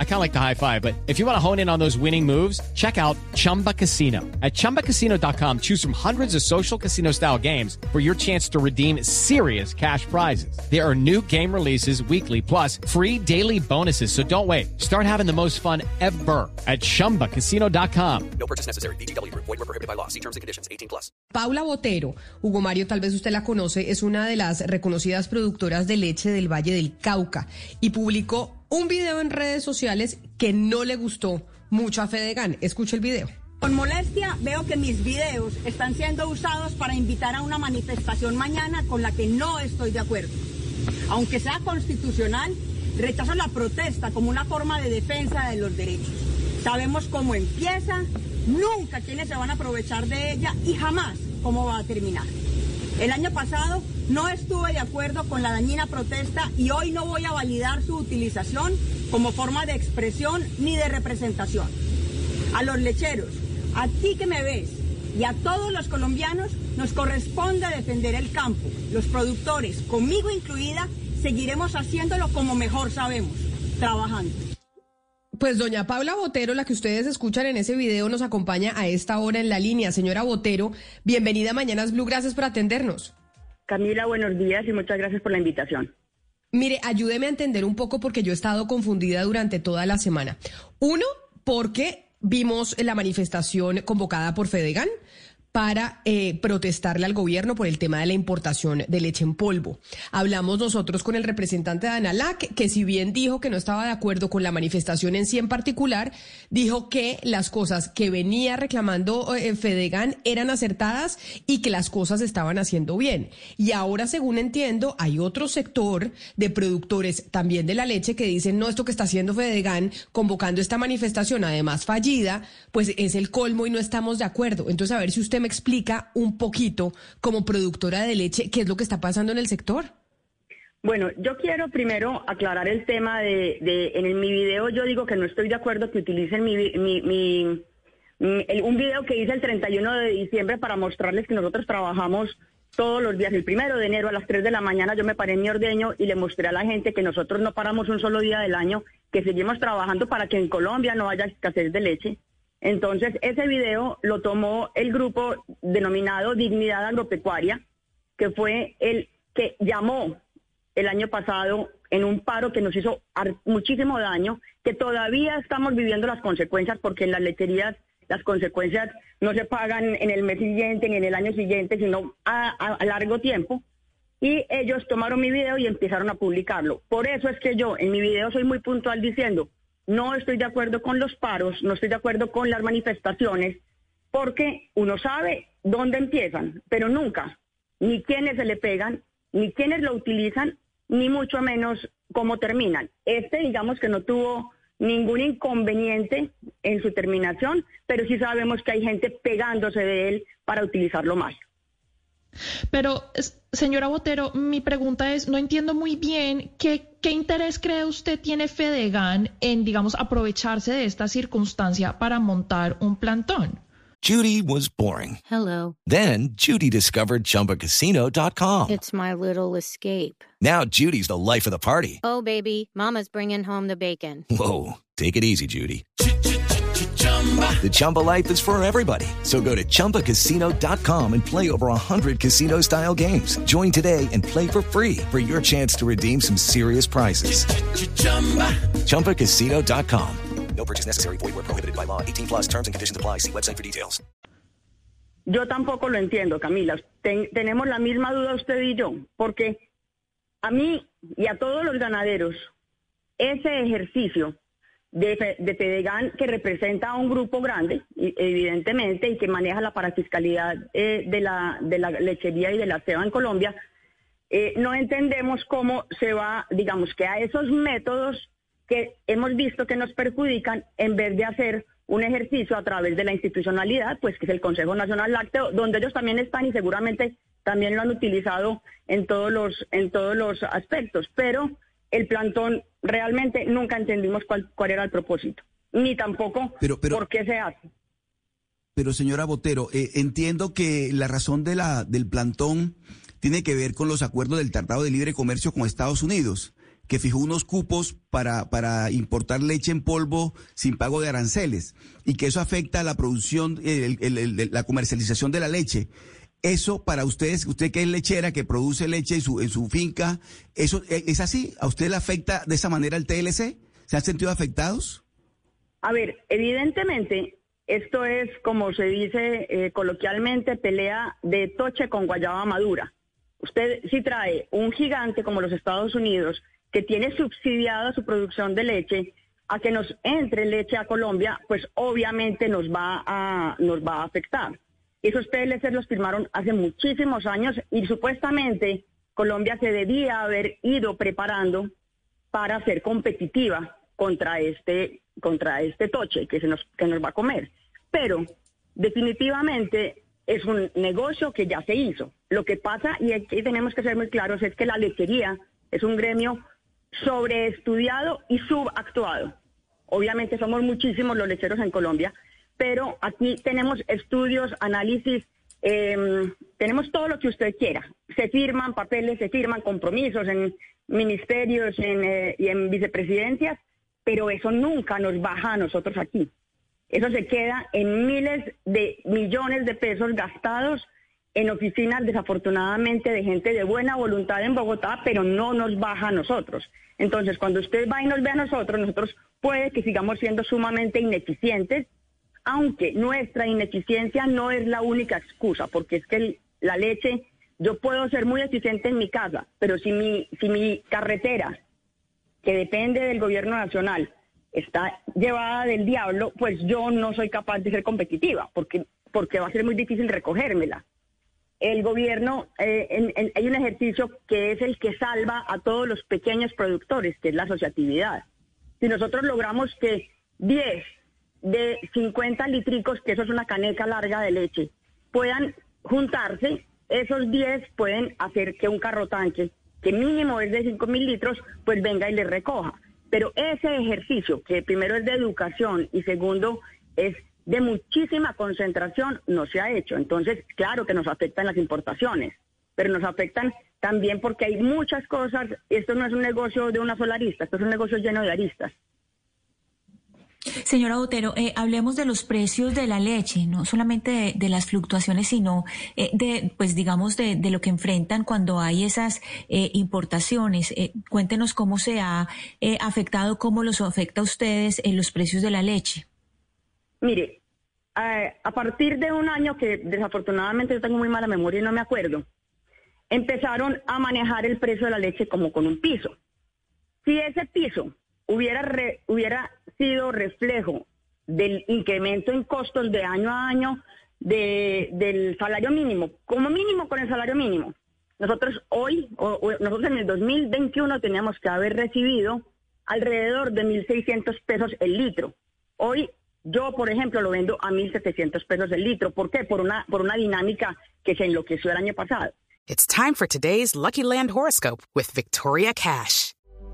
I kind of like the high five, but if you want to hone in on those winning moves, check out Chumba Casino. At ChumbaCasino.com, choose from hundreds of social casino style games for your chance to redeem serious cash prizes. There are new game releases weekly, plus free daily bonuses. So don't wait. Start having the most fun ever at ChumbaCasino.com. No purchase necessary. BGW. Void were prohibited by law. See terms and conditions. 18 plus. Paula Botero, Hugo Mario, tal vez usted la conoce, es una de las reconocidas productoras de leche del Valle del Cauca y publicó un video en redes sociales que no le gustó mucho a Fedegan. Escuche el video. Con molestia veo que mis videos están siendo usados para invitar a una manifestación mañana con la que no estoy de acuerdo. Aunque sea constitucional, rechazo la protesta como una forma de defensa de los derechos. Sabemos cómo empieza, nunca quiénes se van a aprovechar de ella y jamás cómo va a terminar. El año pasado no estuve de acuerdo con la dañina protesta y hoy no voy a validar su utilización como forma de expresión ni de representación. A los lecheros, a ti que me ves y a todos los colombianos nos corresponde defender el campo. Los productores, conmigo incluida, seguiremos haciéndolo como mejor sabemos, trabajando. Pues doña Paula Botero, la que ustedes escuchan en ese video, nos acompaña a esta hora en la línea. Señora Botero, bienvenida a Mañanas Blue, gracias por atendernos. Camila, buenos días y muchas gracias por la invitación. Mire, ayúdeme a entender un poco porque yo he estado confundida durante toda la semana. Uno, porque vimos la manifestación convocada por Fedegan para eh, protestarle al gobierno por el tema de la importación de leche en polvo. Hablamos nosotros con el representante de Analac, que si bien dijo que no estaba de acuerdo con la manifestación en sí en particular, dijo que las cosas que venía reclamando eh, Fedegan eran acertadas y que las cosas estaban haciendo bien. Y ahora, según entiendo, hay otro sector de productores también de la leche que dicen, no, esto que está haciendo Fedegan convocando esta manifestación, además fallida, pues es el colmo y no estamos de acuerdo. Entonces, a ver si usted me explica un poquito, como productora de leche, qué es lo que está pasando en el sector. Bueno, yo quiero primero aclarar el tema de, en mi video yo digo que no estoy de acuerdo que utilicen mi, mi, un video que hice el 31 de diciembre para mostrarles que nosotros trabajamos todos los días. El primero de enero a las 3 de la mañana yo me paré en mi ordeño y le mostré a la gente que nosotros no paramos un solo día del año, que seguimos trabajando para que en Colombia no haya escasez de leche entonces, ese video lo tomó el grupo denominado Dignidad Agropecuaria, que fue el que llamó el año pasado en un paro que nos hizo muchísimo daño, que todavía estamos viviendo las consecuencias porque en las lecherías las consecuencias no se pagan en el mes siguiente ni en el año siguiente, sino a, a largo tiempo. Y ellos tomaron mi video y empezaron a publicarlo. Por eso es que yo en mi video soy muy puntual diciendo, no estoy de acuerdo con los paros, no estoy de acuerdo con las manifestaciones, porque uno sabe dónde empiezan, pero nunca ni quiénes se le pegan, ni quiénes lo utilizan, ni mucho menos cómo terminan. Este, digamos que no tuvo ningún inconveniente en su terminación, pero sí sabemos que hay gente pegándose de él para utilizarlo más. Pero, señora Botero, mi pregunta es, no entiendo muy bien qué, qué interés cree usted tiene Fedegan en, digamos, aprovecharse de esta circunstancia para montar un plantón. Judy was boring. Hello. Then Judy discovered chumbacasino.com. It's my little escape. Now Judy's the life of the party. Oh, baby, mama's bringing home the bacon. Whoa, take it easy, Judy. The Chumba life is for everybody. So go to ChumbaCasino.com and play over 100 casino style games. Join today and play for free for your chance to redeem some serious prizes. ChumbaCasino.com. No purchase necessary. Void where prohibited by law. 18 plus terms and conditions apply. See website for details. Yo tampoco lo entiendo, Camila. Ten, tenemos la misma duda usted y yo. Porque a mí y a todos los ganaderos, ese ejercicio de, de Fedegan, que representa a un grupo grande, evidentemente, y que maneja la parafiscalidad eh, de, la, lechería y de la ceba en Colombia, eh, no entendemos cómo se va, digamos, que a esos métodos que hemos visto que nos perjudican, en vez de hacer un ejercicio a través de la institucionalidad, pues que es el Consejo Nacional Lácteo, donde ellos también están y seguramente también lo han utilizado en todos los, en todos los aspectos. Pero el plantón realmente nunca entendimos cuál, cuál era el propósito, ni tampoco por qué se hace. pero señora Botero, eh, entiendo que la razón de la, del plantón tiene que ver con los acuerdos del Tratado de Libre Comercio con Estados Unidos, que fijó unos cupos para, para importar leche en polvo sin pago de aranceles y que eso afecta a la producción, el- el- el- la comercialización de la leche. Eso para ustedes, usted que es lechera, que produce leche en su, en su finca, ¿eso eh, es así? ¿A usted le afecta de esa manera el TLC? ¿Se han sentido afectados? A ver, evidentemente, esto es, como se dice eh, coloquialmente, pelea de toche con guayaba madura. Usted si trae un gigante como los Estados Unidos, que tiene subsidiada su producción de leche, a que nos entre leche a Colombia, pues obviamente nos va a, nos va a afectar. Esos TLC los firmaron hace muchísimos años y supuestamente Colombia se debía haber ido preparando para ser competitiva contra este contra este toche que nos que nos va a comer. Pero definitivamente es un negocio que ya se hizo. Lo que pasa y aquí tenemos que ser muy claros es que la lechería es un gremio sobreestudiado y subactuado. Obviamente somos muchísimos los lecheros en Colombia, pero aquí tenemos estudios, análisis, eh, tenemos todo lo que usted quiera. Se firman papeles, se firman compromisos en ministerios eh, y en vicepresidencias, pero eso nunca nos baja a nosotros aquí. Eso se queda en miles de millones de pesos gastados en oficinas desafortunadamente de gente de buena voluntad en Bogotá, pero no nos baja a nosotros. Entonces, cuando usted va y nos ve a nosotros, nosotros puede que sigamos siendo sumamente ineficientes, aunque nuestra ineficiencia no es la única excusa, porque es que la leche, yo puedo ser muy eficiente en mi casa, pero si mi, si mi carretera, que depende del gobierno nacional, está llevada del diablo, pues yo no soy capaz de ser competitiva, porque, porque va a ser muy difícil recogérmela. El gobierno, eh, hay un ejercicio que es el que salva a todos los pequeños productores, que es la asociatividad. Si nosotros logramos que 10 de 50 litricos, que eso es una caneca larga de leche, puedan juntarse, esos 10 pueden hacer que un carro tanque, que mínimo es de 5 mil litros, pues venga y le recoja. Pero ese ejercicio, que primero es de educación y segundo es de muchísima concentración, no se ha hecho. Entonces, claro que nos afectan las importaciones, pero nos afectan también porque hay muchas cosas. Esto no es un negocio de una sola arista, esto es un negocio lleno de aristas. Señora Botero, eh, hablemos de los precios de la leche, no solamente de, de las fluctuaciones, sino eh, de, pues digamos, de, lo que enfrentan cuando hay esas eh, importaciones. Eh, cuéntenos cómo se ha eh, afectado, cómo los afecta a ustedes en los precios de la leche. Mire, eh, a partir de un año que desafortunadamente yo tengo muy mala memoria y no me acuerdo, empezaron a manejar el precio de la leche como con un piso. Si ese piso hubiera, re- hubiera sido reflejo del incremento en costos de año a año de- del salario mínimo, como mínimo con el salario mínimo, nosotros hoy, o- nosotros en el 2021 teníamos que haber recibido alrededor de 1.600 pesos el litro. Hoy yo, por ejemplo, lo vendo a 1.700 pesos el litro. ¿Por qué? Por una, por una dinámica que se enloqueció el año pasado. It's time for today's Lucky Land horoscope with Victoria Cash.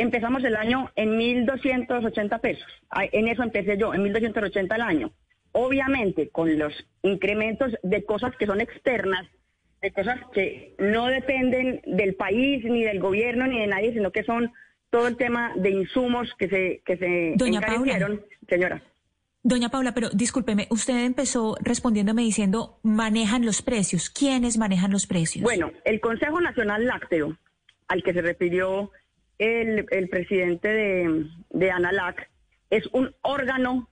empezamos el año en 1.280 pesos, en eso empecé yo, en 1.280 al año. Obviamente, con los incrementos de cosas que son externas, de cosas que no dependen del país, ni del gobierno, ni de nadie, sino que son todo el tema de insumos que se, que se Doña Paula. Señora. Doña Paula, pero discúlpeme, usted empezó respondiéndome diciendo manejan los precios. ¿Quiénes manejan los precios? Bueno, el Consejo Nacional Lácteo, al que se refirió el, presidente de, ANALAC, es un órgano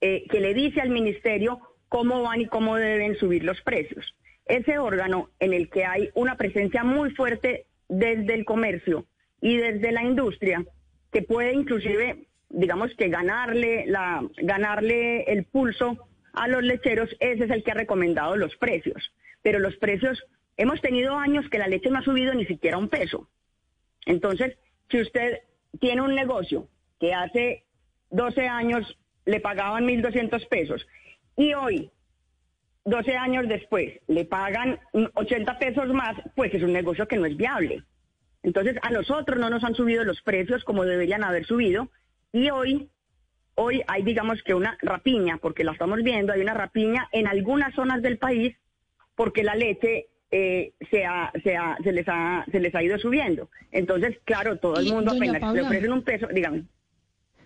eh, que le dice al ministerio cómo van y cómo deben subir los precios. Ese órgano en el que hay una presencia muy fuerte desde el comercio y desde la industria, que puede inclusive, digamos que ganarle el pulso a los lecheros, ese es el que ha recomendado los precios. Pero los precios, hemos tenido años que la leche no ha subido ni siquiera un peso. Entonces, si usted tiene un negocio que hace 12 años le pagaban 1.200 pesos y hoy, 12 años después, le pagan 80 pesos más, pues es un negocio que no es viable. Entonces, a nosotros no nos han subido los precios como deberían haber subido y hoy, hoy hay digamos que una rapiña, porque la estamos viendo, hay una rapiña en algunas zonas del país porque la leche eh, se, se, les ha, se les ha ido subiendo. Entonces, claro, todo el mundo apenas le ofrecen un peso, dígame.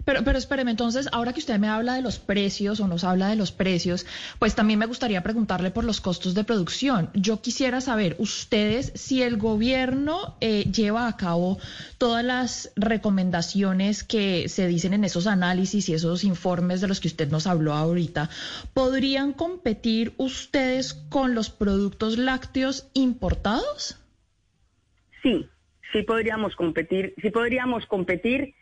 Pero, pero espéreme, entonces, ahora que usted me habla de los precios o nos habla de los precios, pues también me gustaría preguntarle por los costos de producción. Yo quisiera saber, ustedes, si el gobierno eh, lleva a cabo todas las recomendaciones que se dicen en esos análisis y esos informes de los que usted nos habló ahorita, ¿podrían competir ustedes con los productos lácteos importados? Sí, sí podríamos competir, sí podríamos competir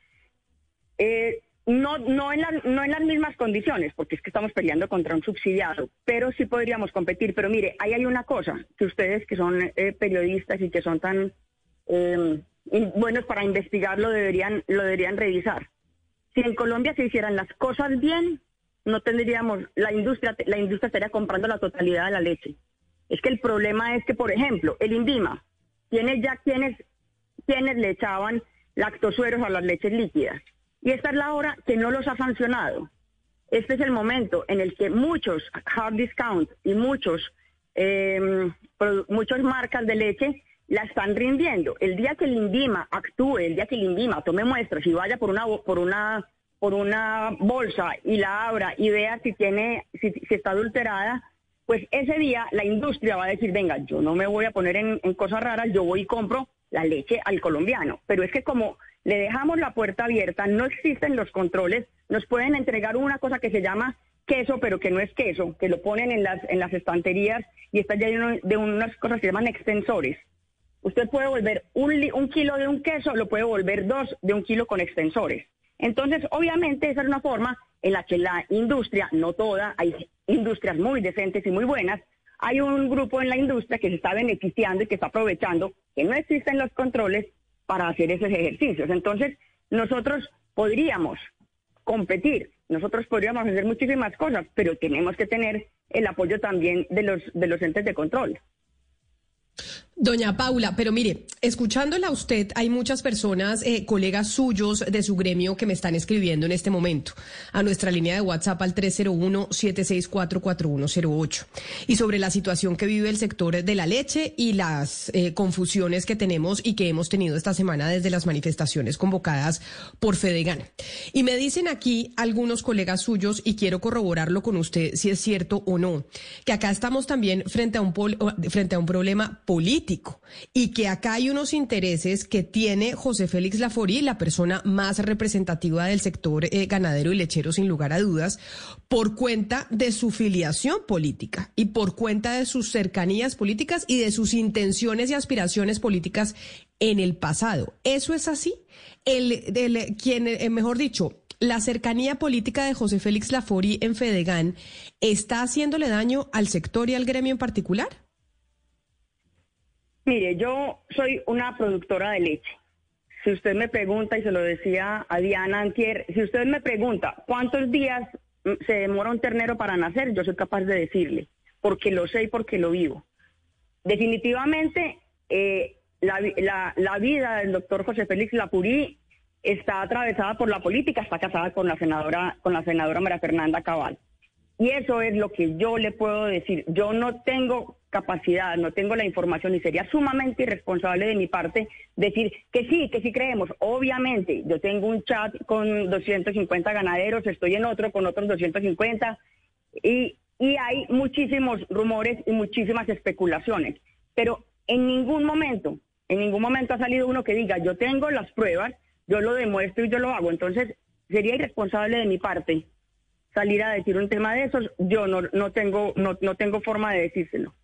eh, no, en las mismas condiciones, porque es que estamos peleando contra un subsidiado, pero sí podríamos competir. Pero mire, ahí hay una cosa que ustedes que son eh, periodistas y que son tan eh, buenos para investigarlo deberían, lo deberían revisar. Si en Colombia se hicieran las cosas bien, no tendríamos, la industria, la industria estaría comprando la totalidad de la leche. Es que el problema es que, por ejemplo, el INVIMA tiene ya quienes, quienes le echaban lactosueros a las leches líquidas y esta es la hora que no los ha sancionado. Este es el momento en el que muchos hard discount y muchos, eh, muchas marcas de leche la están rindiendo. El día que el INVIMA actúe, el día que el INVIMA tome muestras y vaya por una, por una, por una bolsa y la abra y vea si tiene, si, está adulterada, pues ese día la industria va a decir, venga, yo no me voy a poner en, en cosas raras, yo voy y compro la leche al colombiano. Pero es que como le dejamos la puerta abierta, no existen los controles, nos pueden entregar una cosa que se llama queso, pero que no es queso, que lo ponen en las, en las estanterías y está lleno de unas cosas que se llaman extensores. Usted puede volver un, un kilo de un queso, lo puede volver dos de un kilo con extensores. Entonces, obviamente, esa es una forma en la que la industria, no toda, hay industrias muy decentes y muy buenas, hay un grupo en la industria que se está beneficiando y que está aprovechando que no existen los controles para hacer esos ejercicios. Entonces, nosotros podríamos competir, nosotros podríamos hacer muchísimas cosas, pero tenemos que tener el apoyo también de los, de los entes de control. Doña Paula, pero mire, escuchándola a usted, hay muchas personas, eh, colegas suyos de su gremio que me están escribiendo en este momento a nuestra línea de WhatsApp al 301-764-4108 y sobre la situación que vive el sector de la leche y las eh, confusiones que tenemos y que hemos tenido esta semana desde las manifestaciones convocadas por Fedegan. Y me dicen aquí algunos colegas suyos, y quiero corroborarlo con usted si es cierto o no, que acá estamos también frente a un, frente a un problema político y que acá hay unos intereses que tiene José Félix Laforí, la persona más representativa del sector eh, ganadero y lechero sin lugar a dudas, por cuenta de su filiación política y por cuenta de sus cercanías políticas y de sus intenciones y aspiraciones políticas en el pasado. ¿Eso es así? El, quien, eh, mejor dicho, la cercanía política de José Félix Laforí en Fedegan está haciéndole daño al sector y al gremio en particular? Mire, yo soy una productora de leche. Si usted me pregunta, y se lo decía a Diana Antier, si usted me pregunta cuántos días se demora un ternero para nacer, yo soy capaz de decirle, porque lo sé y porque lo vivo. Definitivamente, eh, la, vida del doctor José Félix Lapurí está atravesada por la política, está casada con la senadora, con la senadora María Fernanda Cabal. Y eso es lo que yo le puedo decir. Yo no tengo capacidad, no tengo la información y sería sumamente irresponsable de mi parte decir que sí, que sí creemos. Obviamente, yo tengo un chat con 250 ganaderos, estoy en otro con otros 250 y, y hay muchísimos rumores y muchísimas especulaciones. Pero en ningún momento, en ningún momento ha salido uno que diga, yo tengo las pruebas, yo lo demuestro y yo lo hago. Entonces, sería irresponsable de mi parte salir a decir un tema de esos, yo no, no, tengo, no, no tengo forma de decírselo.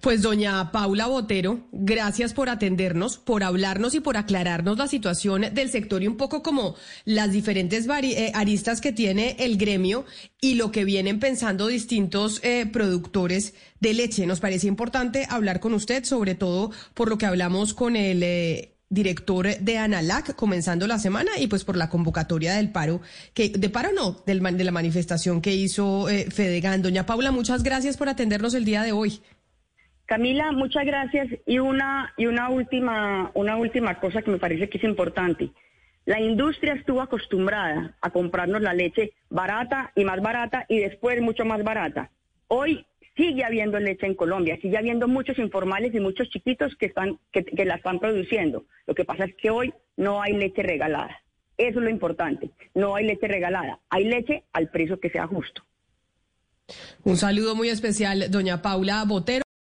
Pues doña Paula Botero, gracias por atendernos, por hablarnos y por aclararnos la situación del sector y un poco como las diferentes eh, aristas que tiene el gremio y lo que vienen pensando distintos eh, productores de leche. Nos parece importante hablar con usted, sobre todo por lo que hablamos con el eh, director de ANALAC comenzando la semana y pues por la convocatoria del paro, que de paro no, del, de la manifestación que hizo Fedegan. Doña Paula, muchas gracias por atendernos el día de hoy. Camila, muchas gracias. Y una, y una última, una última cosa que me parece que es importante. La industria estuvo acostumbrada a comprarnos la leche barata y más barata y después mucho más barata. Hoy sigue habiendo leche en Colombia, sigue habiendo muchos informales y muchos chiquitos que, están, que, que la están produciendo. Lo que pasa es que hoy no hay leche regalada. Eso es lo importante. No hay leche regalada. Hay leche al precio que sea justo. Un saludo muy especial, doña Paula Botero.